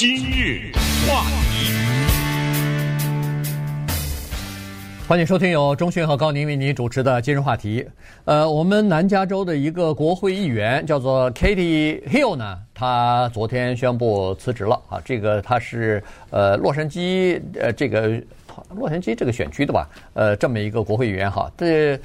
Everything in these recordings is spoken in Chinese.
今日话题，欢迎收听由钟迅和高宁为您主持的今日话题。呃，我们南加州的一个国会议员叫做 Katie Hill 呢，他昨天宣布辞职了啊。这个他是呃洛杉矶呃这个洛杉矶这个选区的吧？呃，这么一个国会议员哈。这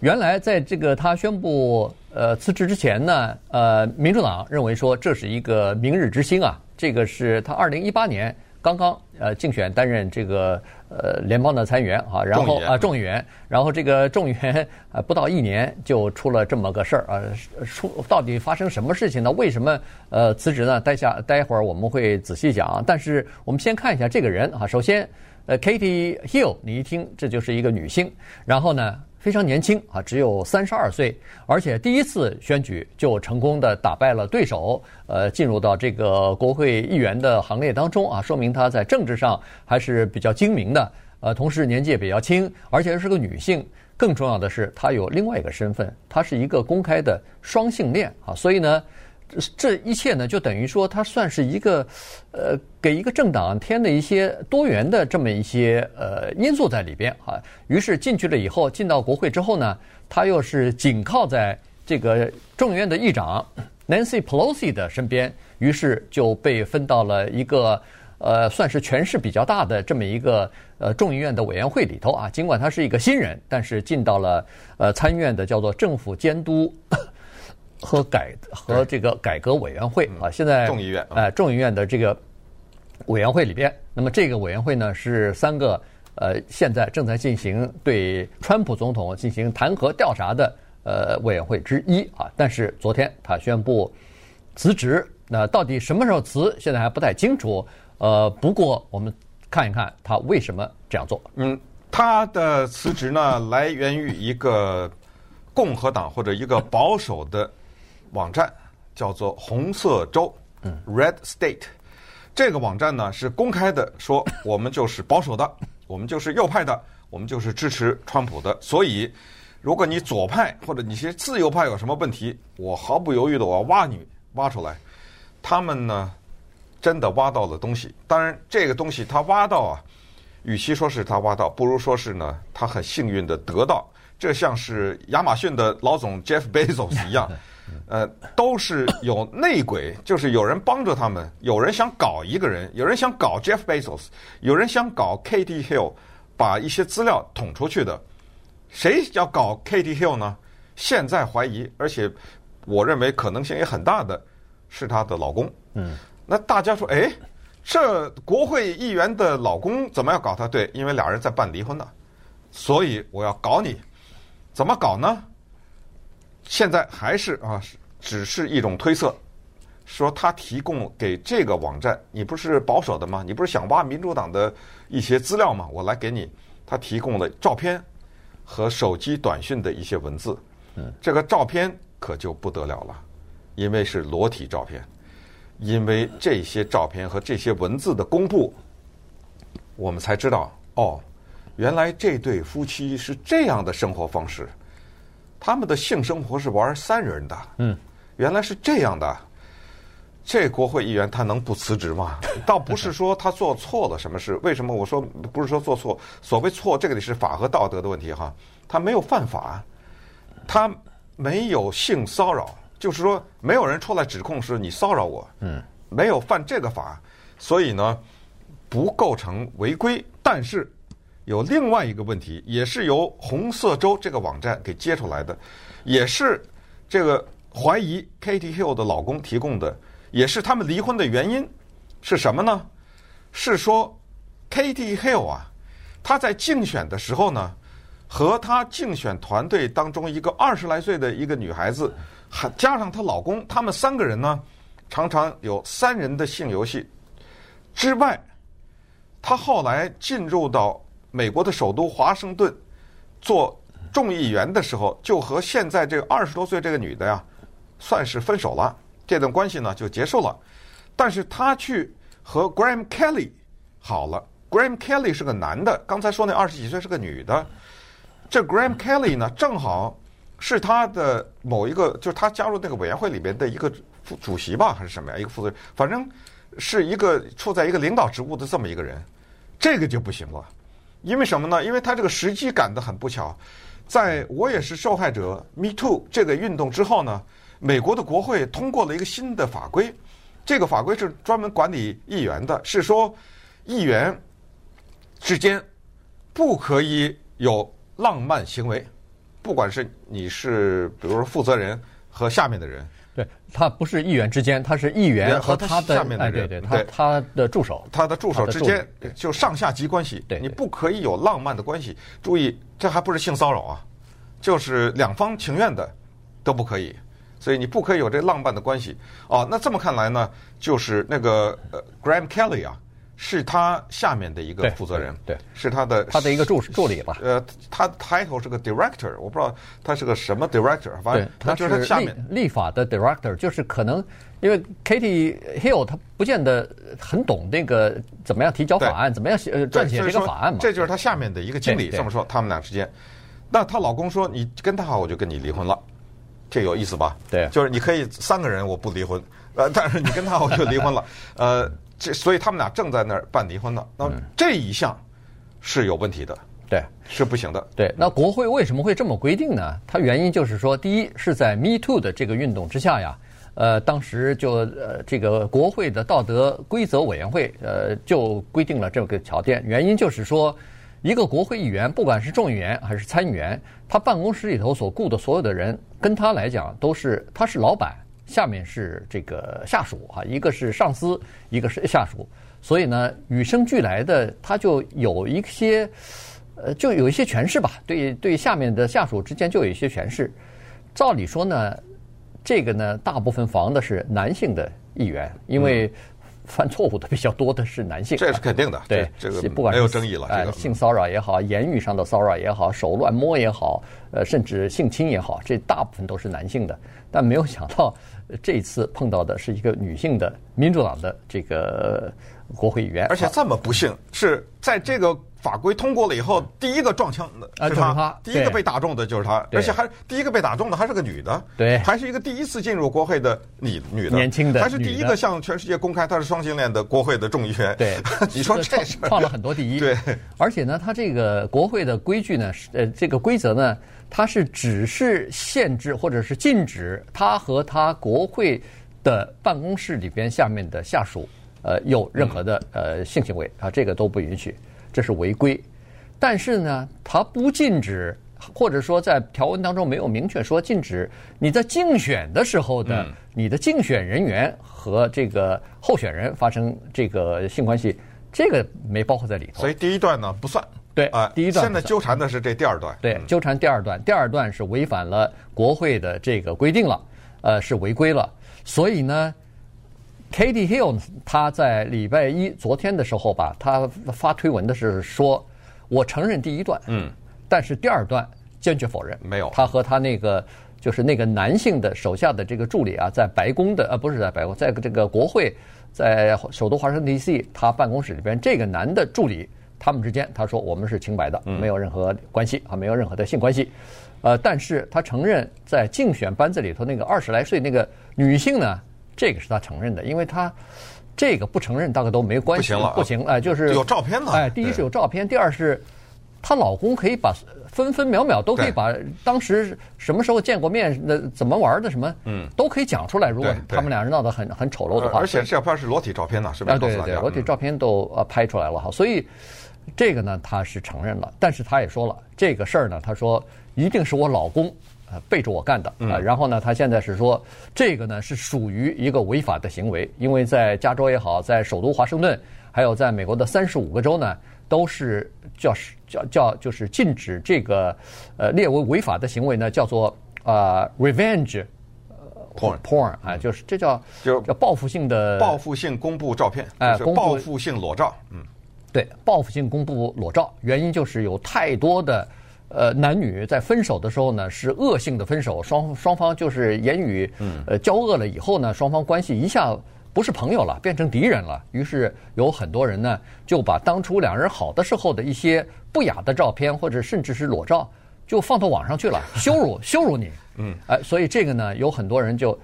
原来在这个他宣布呃辞职之前呢，呃，民主党认为说这是一个明日之星啊。这个是他二零一八年刚刚呃竞选担任这个呃联邦的参议员啊，然后啊众议员，然后这个众议员啊不到一年就出了这么个事儿啊，出到底发生什么事情呢？为什么呃辞职呢？待下待会儿我们会仔细讲。但是我们先看一下这个人啊，首先呃 Katie Hill，你一听这就是一个女性，然后呢，非常年轻啊，只有三十二岁，而且第一次选举就成功的打败了对手，呃，进入到这个国会议员的行列当中啊，说明她在政治上还是比较精明的。呃，同时年纪也比较轻，而且是个女性。更重要的是，她有另外一个身份，她是一个公开的双性恋啊，所以呢。这一切呢，就等于说，它算是一个，呃，给一个政党添了一些多元的这么一些呃因素在里边啊。于是进去了以后，进到国会之后呢，他又是紧靠在这个众议院的议长 Nancy Pelosi 的身边，于是就被分到了一个呃，算是权势比较大的这么一个呃众议院的委员会里头啊。尽管他是一个新人，但是进到了呃参议院的叫做政府监督。和改和这个改革委员会啊，现在众议院哎，众议院的这个委员会里边，那么这个委员会呢是三个呃，现在正在进行对川普总统进行弹劾调查的呃委员会之一啊。但是昨天他宣布辞职，那到底什么时候辞，现在还不太清楚。呃，不过我们看一看他为什么这样做。嗯，他的辞职呢来源于一个共和党或者一个保守的。网站叫做红色州，Red State。这个网站呢是公开的，说我们就是保守的，我们就是右派的，我们就是支持川普的。所以，如果你左派或者你些自由派有什么问题，我毫不犹豫的我要挖你挖出来。他们呢真的挖到了东西，当然这个东西他挖到啊，与其说是他挖到，不如说是呢他很幸运的得到。这像是亚马逊的老总 Jeff Bezos 一样。呃，都是有内鬼，就是有人帮着他们，有人想搞一个人，有人想搞 Jeff Bezos，有人想搞 Katie Hill，把一些资料捅出去的。谁要搞 Katie Hill 呢？现在怀疑，而且我认为可能性也很大的是她的老公。嗯，那大家说，哎，这国会议员的老公怎么要搞他？对，因为俩人在办离婚呢，所以我要搞你。怎么搞呢？现在还是啊，只是一种推测，说他提供给这个网站，你不是保守的吗？你不是想挖民主党的一些资料吗？我来给你，他提供了照片和手机短讯的一些文字。嗯，这个照片可就不得了了，因为是裸体照片，因为这些照片和这些文字的公布，我们才知道哦，原来这对夫妻是这样的生活方式。他们的性生活是玩三人的，嗯，原来是这样的。这国会议员他能不辞职吗？倒不是说他做错了什么事，为什么我说不是说做错？所谓错，这个得是法和道德的问题哈。他没有犯法，他没有性骚扰，就是说没有人出来指控是你骚扰我，嗯，没有犯这个法，所以呢不构成违规，但是。有另外一个问题，也是由红色州这个网站给揭出来的，也是这个怀疑 Katie Hill 的老公提供的，也是他们离婚的原因是什么呢？是说 Katie Hill 啊，她在竞选的时候呢，和她竞选团队当中一个二十来岁的一个女孩子，还加上她老公，他们三个人呢，常常有三人的性游戏之外，她后来进入到。美国的首都华盛顿做众议员的时候，就和现在这个二十多岁这个女的呀，算是分手了，这段关系呢就结束了。但是他去和 Graham Kelly 好了，Graham Kelly 是个男的，刚才说那二十几岁是个女的。这 Graham Kelly 呢，正好是他的某一个，就是他加入那个委员会里边的一个副主席吧，还是什么呀？一个负责人，反正是一个处在一个领导职务的这么一个人，这个就不行了。因为什么呢？因为他这个时机赶得很不巧，在我也是受害者 Me Too 这个运动之后呢，美国的国会通过了一个新的法规，这个法规是专门管理议员的，是说议员之间不可以有浪漫行为，不管是你是比如说负责人和下面的人。对，他不是议员之间，他是议员和他的下面的人，哎、对对，他他的助手，他的助手之间就上下级关系，对，你不可以有浪漫的关系。注意，这还不是性骚扰啊，就是两方情愿的都不可以，所以你不可以有这浪漫的关系。哦，那这么看来呢，就是那个呃，Graham Kelly 啊。是他下面的一个负责人，对，对，是他的他的一个助助理吧。呃，他 title 是个 director，我不知道他是个什么 director，反正他就是他下面立，立法的 director，就是可能因为 Katie Hill 他不见得很懂那个怎么样提交法案，怎么样写呃撰写这个法案嘛。这就是他下面的一个经理这么说，他们俩之间。那她老公说：“你跟他好，我就跟你离婚了。”这有意思吧？对，就是你可以三个人我不离婚，呃，但是你跟他我就离婚了，呃。这所以他们俩正在那儿办离婚呢。那这一项是有问题的，嗯、对，是不行的。对，那国会为什么会这么规定呢？它原因就是说，第一是在 Me Too 的这个运动之下呀，呃，当时就呃这个国会的道德规则委员会呃就规定了这个条件。原因就是说，一个国会议员，不管是众议员还是参议员，他办公室里头所雇的所有的人，跟他来讲都是他是老板。下面是这个下属啊，一个是上司，一个是下属，所以呢，与生俱来的他就有一些，呃，就有一些权势吧。对对，下面的下属之间就有一些权势。照理说呢，这个呢，大部分防的是男性的议员，因为犯错误的比较多的是男性。这是肯定的，对，这个不管没有争议了。呃，性骚扰也好，言语上的骚扰也好，手乱摸也好，呃，甚至性侵也好，这大部分都是男性的。但没有想到。这一次碰到的是一个女性的民主党的这个国会议员，而且这么不幸，是在这个法规通过了以后，第一个撞枪的是他，第一个被打中的就是他，而且还第一个被打中的还是个女的，对，还是一个第一次进入国会的女女的，年轻的，还是第一个向全世界公开她是双性恋的国会的众议员。对，你说这事创了很多第一。对，而且呢，他这个国会的规矩呢，呃，这个规则呢。他是只是限制或者是禁止他和他国会的办公室里边下面的下属，呃，有任何的呃性行为啊，这个都不允许，这是违规。但是呢，它不禁止，或者说在条文当中没有明确说禁止你在竞选的时候的你的竞选人员和这个候选人发生这个性关系，这个没包括在里头。所以第一段呢不算。对啊，第一段现在纠缠的是这第二段。对，纠缠第二段，第二段是违反了国会的这个规定了，呃，是违规了。所以呢，Katie Hill 他在礼拜一昨天的时候吧，他发推文的是说，我承认第一段，嗯，但是第二段坚决否认，没有。他和他那个就是那个男性的手下的这个助理啊，在白宫的呃，不是在白宫，在这个国会，在首都华盛顿 DC，他办公室里边这个男的助理。他们之间，他说我们是清白的，没有任何关系啊，没有任何的性关系。呃，但是他承认在竞选班子里头那个二十来岁那个女性呢，这个是他承认的，因为他这个不承认大概都没关系，不行了，不行，哎，就是有照片了，哎，第一是有照片，第二是她老公可以把分分秒秒都可以把当时什么时候见过面、那怎么玩的什么，嗯，都可以讲出来。如果他们俩人闹得很很丑陋的话，而且这照片是裸体照片呢，是吧？对对对，裸体照片都呃拍出来了哈，所以。这个呢，他是承认了，但是他也说了，这个事儿呢，他说一定是我老公呃背着我干的啊。然后呢，他现在是说这个呢是属于一个违法的行为，因为在加州也好，在首都华盛顿，还有在美国的三十五个州呢，都是叫叫叫就是禁止这个呃列为违法的行为呢，叫做啊 revenge porn porn 啊，就是这叫就叫报复性的报复性公布照片，哎，报复性裸照，嗯。对，报复性公布裸照，原因就是有太多的，呃，男女在分手的时候呢，是恶性的分手，双双方就是言语，呃，交恶了以后呢，双方关系一下不是朋友了，变成敌人了。于是有很多人呢，就把当初两人好的时候的一些不雅的照片，或者甚至是裸照，就放到网上去了，羞辱羞辱你。嗯，哎，所以这个呢，有很多人就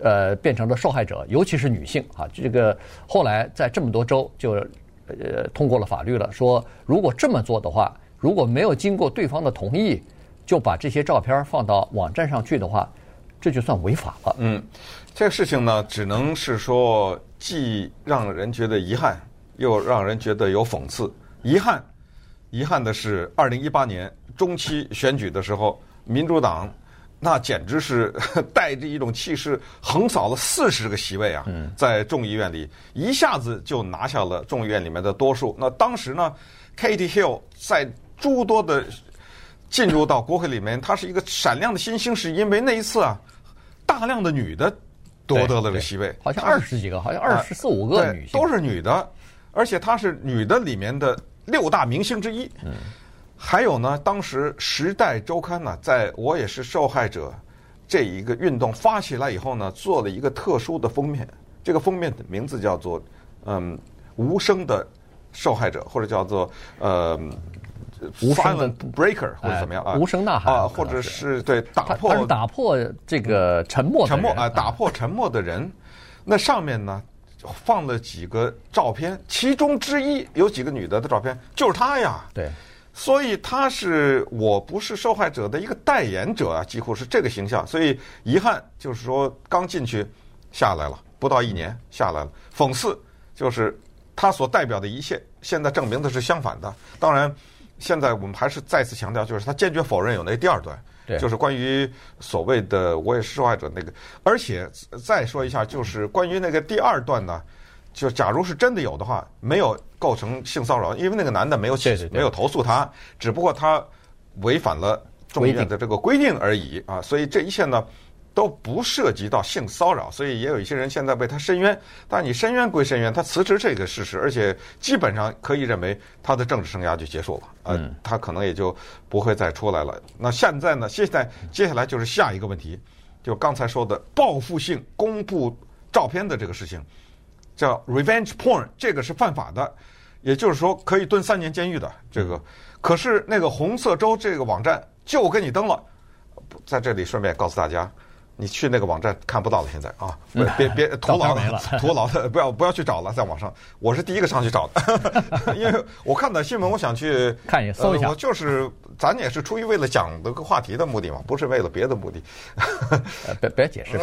呃变成了受害者，尤其是女性啊。这个后来在这么多州就呃通过了法律了，说如果这么做的话，如果没有经过对方的同意，就把这些照片放到网站上去的话，这就算违法了。嗯，这个事情呢，只能是说既让人觉得遗憾，又让人觉得有讽刺。遗憾，遗憾的是，二零一八年中期选举的时候，民主党那简直是 带着一种气势横扫了四十个席位啊，在众议院里一下子就拿下了众议院里面的多数。那当时呢，Katie Hill 在诸多的进入到国会里面，她是一个闪亮的新星，是因为那一次啊，大量的女的夺得了这个席位，好像二十几个，好像二十四五个女性，都是女的，而且她是女的里面的六大明星之一。嗯，还有呢，当时《时代周刊》呢，在我也是受害者这一个运动发起来以后呢，做了一个特殊的封面，这个封面的名字叫做“嗯，无声的受害者”或者叫做“呃”。无声的 breaker 或者怎么样啊？无声呐喊啊，或者是对打破，打破这个沉默，沉默啊，打破沉默的人。那上面呢放了几个照片，其中之一有几个女的的照片，就是她呀。对，所以她是我不是受害者的一个代言者啊，几乎是这个形象。所以遗憾就是说，刚进去下来了，不到一年下来了。讽刺就是她所代表的一切，现在证明的是相反的。当然。现在我们还是再次强调，就是他坚决否认有那第二段，就是关于所谓的我也是受害者那个。而且再说一下，就是关于那个第二段呢，就假如是真的有的话，没有构成性骚扰，因为那个男的没有起，没有投诉他，只不过他违反了众议院的这个规定而已啊。所以这一切呢。都不涉及到性骚扰，所以也有一些人现在为他申冤。但你申冤归申冤，他辞职这个事实，而且基本上可以认为他的政治生涯就结束了。呃，他可能也就不会再出来了。那现在呢？现在接下来就是下一个问题，就刚才说的报复性公布照片的这个事情，叫 revenge porn，这个是犯法的，也就是说可以蹲三年监狱的。这个可是那个红色州这个网站就给你登了，在这里顺便告诉大家。你去那个网站看不到了，现在啊，别别别 徒劳了，徒劳的，不要不要去找了，在网上，我是第一个上去找的，因为我看到新闻，我想去看一下，搜一下，我就是咱也是出于为了讲这个话题的目的嘛，不是为了别的目的。别别解释，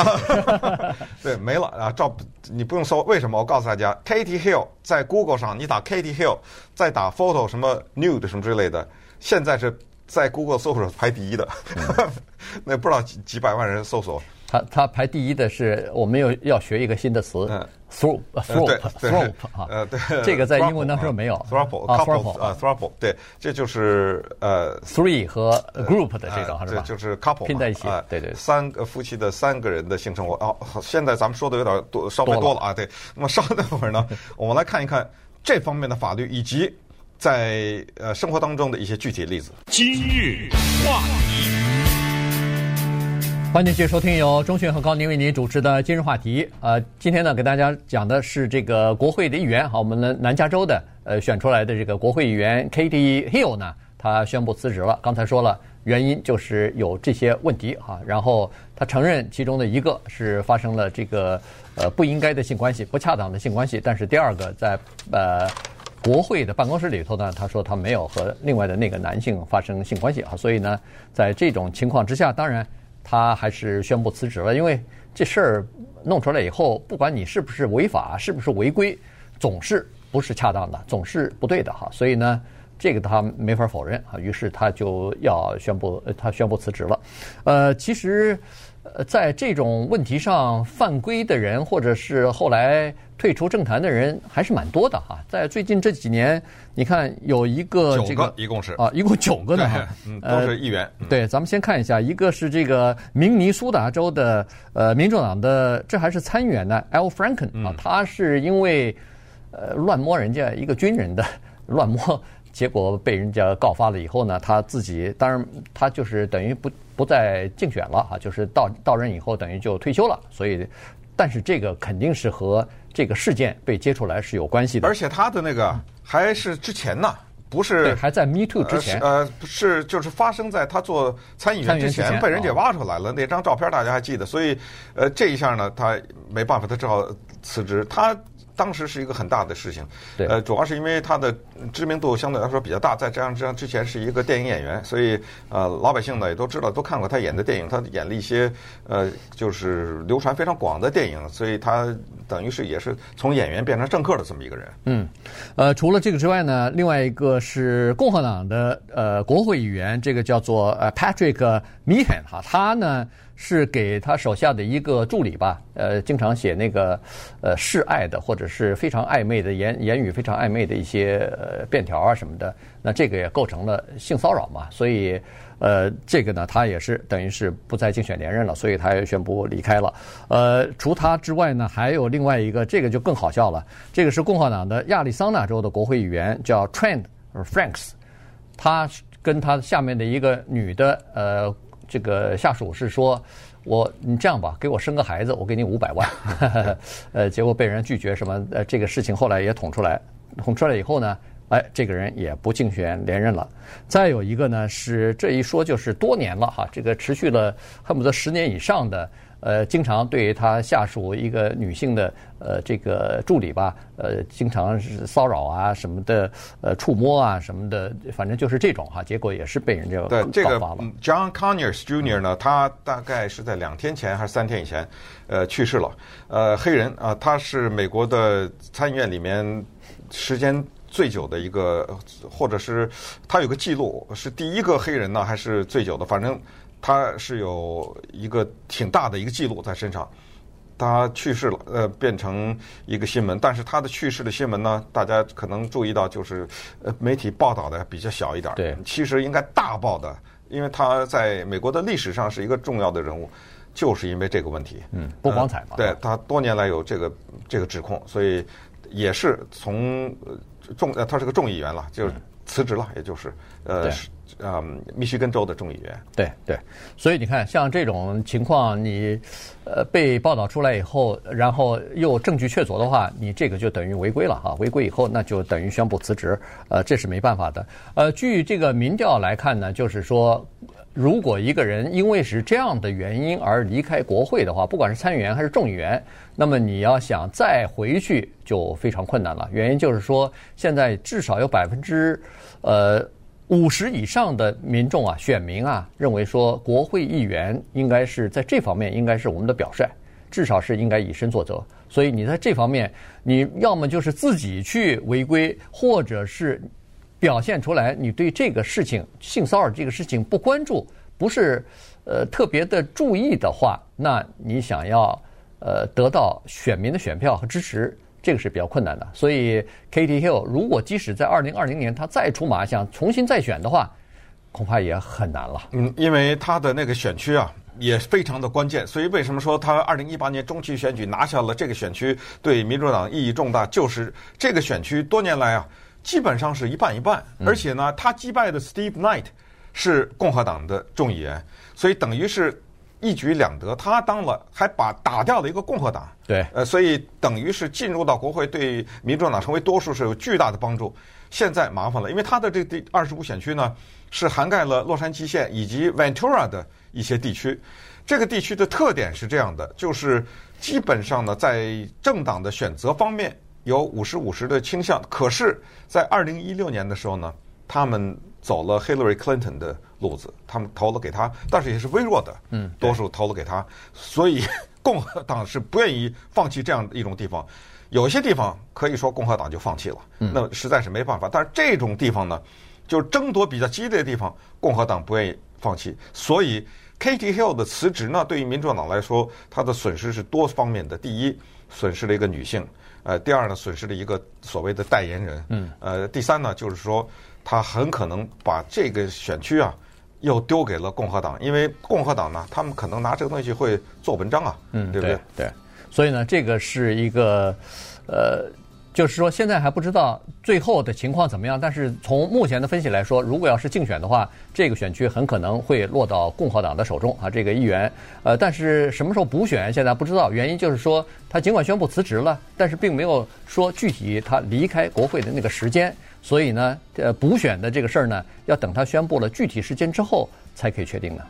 对，没了啊，照你不用搜，为什么？我告诉大家，Katie Hill 在 Google 上，你打 Katie Hill，再打 photo 什么 nude 什么之类的，现在是。在 Google 搜索排第一的，嗯、那不知道几几百万人搜索。他他排第一的是，我们又要学一个新的词，throuple，throuple，throuple 啊，呃，对，这个在英文当中没有，throuple，couple 啊，throuple，对，这就是呃，three 和 group 的这个是吧？就是 couple 拼在一起，对对，三个夫妻的三个人的性生活。哦，现在咱们说的有点多，稍微多了啊，对。那么稍等会儿呢，我们来看一看这方面的法律以及。在呃生活当中的一些具体例子。今日话题，欢迎继续收听由钟迅和高宁为您主持的今日话题。呃，今天呢，给大家讲的是这个国会的议员，好，我们的南加州的呃选出来的这个国会议员 Katie Hill 呢，他宣布辞职了。刚才说了，原因就是有这些问题哈，然后他承认其中的一个是发生了这个呃不应该的性关系、不恰当的性关系，但是第二个在呃。国会的办公室里头呢，他说他没有和另外的那个男性发生性关系啊，所以呢，在这种情况之下，当然他还是宣布辞职了，因为这事儿弄出来以后，不管你是不是违法，是不是违规，总是不是恰当的，总是不对的哈，所以呢，这个他没法否认啊，于是他就要宣布，他宣布辞职了。呃，其实。在这种问题上犯规的人，或者是后来退出政坛的人，还是蛮多的哈。在最近这几年，你看有一个这个九个，一共是啊，一共九个呢都是议员。呃、对，咱们先看一下，一个是这个明尼苏达州的呃民主党的，这还是参议员呢，Al Franken 啊，他是因为呃乱摸人家一个军人的乱摸。结果被人家告发了以后呢，他自己当然他就是等于不不再竞选了啊，就是到到任以后等于就退休了。所以，但是这个肯定是和这个事件被揭出来是有关系的。而且他的那个还是之前呢，不是对，还在 Me Too 之前，呃，不是就是发生在他做参议员之前，参议员之前被人给挖出来了，那张照片大家还记得，所以呃，这一下呢，他没办法，他只好辞职。他。当时是一个很大的事情，对，呃，主要是因为他的知名度相对来说比较大，再加上这样之前是一个电影演员，所以呃，老百姓呢也都知道，都看过他演的电影，他演了一些呃，就是流传非常广的电影，所以他等于是也是从演员变成政客的这么一个人。嗯，呃，除了这个之外呢，另外一个是共和党的呃国会议员，这个叫做呃 Patrick Meehan 哈，他呢。是给他手下的一个助理吧，呃，经常写那个呃示爱的或者是非常暧昧的言言语，非常暧昧的一些呃便条啊什么的，那这个也构成了性骚扰嘛，所以呃这个呢，他也是等于是不再竞选连任了，所以他也宣布离开了。呃，除他之外呢，还有另外一个，这个就更好笑了，这个是共和党的亚利桑那州的国会议员，叫 Trent Franks，他跟他下面的一个女的呃。这个下属是说，我你这样吧，给我生个孩子，我给你五百万。呃，结果被人拒绝，什么呃，这个事情后来也捅出来，捅出来以后呢，哎，这个人也不竞选连任了。再有一个呢，是这一说就是多年了哈，这个持续了恨不得十年以上的。呃，经常对他下属一个女性的呃这个助理吧，呃，经常是骚扰啊什么的，呃，触摸啊什么的，反正就是这种哈，结果也是被人家对这个 John Conyers Jr. 呢，他大概是在两天前还是三天以前，呃，去世了。呃，黑人啊，他是美国的参议院里面时间最久的一个，或者是他有个记录，是第一个黑人呢，还是最久的？反正。他是有一个挺大的一个记录在身上，他去世了，呃，变成一个新闻。但是他的去世的新闻呢，大家可能注意到，就是呃，媒体报道的比较小一点。对，其实应该大报的，因为他在美国的历史上是一个重要的人物，就是因为这个问题。嗯，不光彩嘛。呃、对他多年来有这个这个指控，所以也是从众呃，他是个众议员了，就辞职了，也就是呃。啊，密西根州的众议员，对对，所以你看，像这种情况，你呃被报道出来以后，然后又证据确凿的话，你这个就等于违规了哈。违规以后，那就等于宣布辞职，呃，这是没办法的。呃，据这个民调来看呢，就是说，如果一个人因为是这样的原因而离开国会的话，不管是参议员还是众议员，那么你要想再回去就非常困难了。原因就是说，现在至少有百分之呃。五十以上的民众啊，选民啊，认为说国会议员应该是在这方面应该是我们的表率，至少是应该以身作则。所以你在这方面，你要么就是自己去违规，或者是表现出来你对这个事情性骚扰这个事情不关注，不是呃特别的注意的话，那你想要呃得到选民的选票和支持。这个是比较困难的，所以 Katie Hill 如果即使在二零二零年他再出马想重新再选的话，恐怕也很难了。嗯，因为他的那个选区啊也非常的关键，所以为什么说他二零一八年中期选举拿下了这个选区，对民主党意义重大，就是这个选区多年来啊基本上是一半一半，而且呢他击败的 Steve Knight 是共和党的众议员，所以等于是。一举两得，他当了，还把打掉了一个共和党，对，呃，所以等于是进入到国会，对民主党成为多数是有巨大的帮助。现在麻烦了，因为他的这第二十五选区呢，是涵盖了洛杉矶县以及 Ventura 的一些地区。这个地区的特点是这样的，就是基本上呢，在政党的选择方面有五十五十的倾向。可是，在二零一六年的时候呢，他们走了 Hillary Clinton 的。路子，他们投了给他，但是也是微弱的，嗯，多数投了给他，所以 共和党是不愿意放弃这样一种地方。有些地方可以说共和党就放弃了，那实在是没办法。但是这种地方呢，就争夺比较激烈的地方，共和党不愿意放弃。所以 Katie Hill 的辞职呢，对于民主党来说，他的损失是多方面的。第一，损失了一个女性；呃，第二呢，损失了一个所谓的代言人；嗯，呃，第三呢，就是说他很可能把这个选区啊。又丢给了共和党，因为共和党呢，他们可能拿这个东西会做文章啊，嗯，对不对？对，所以呢，这个是一个，呃，就是说现在还不知道最后的情况怎么样，但是从目前的分析来说，如果要是竞选的话，这个选区很可能会落到共和党的手中啊，这个议员，呃，但是什么时候补选现在不知道，原因就是说他尽管宣布辞职了，但是并没有说具体他离开国会的那个时间。所以呢，呃，补选的这个事儿呢，要等他宣布了具体时间之后才可以确定呢。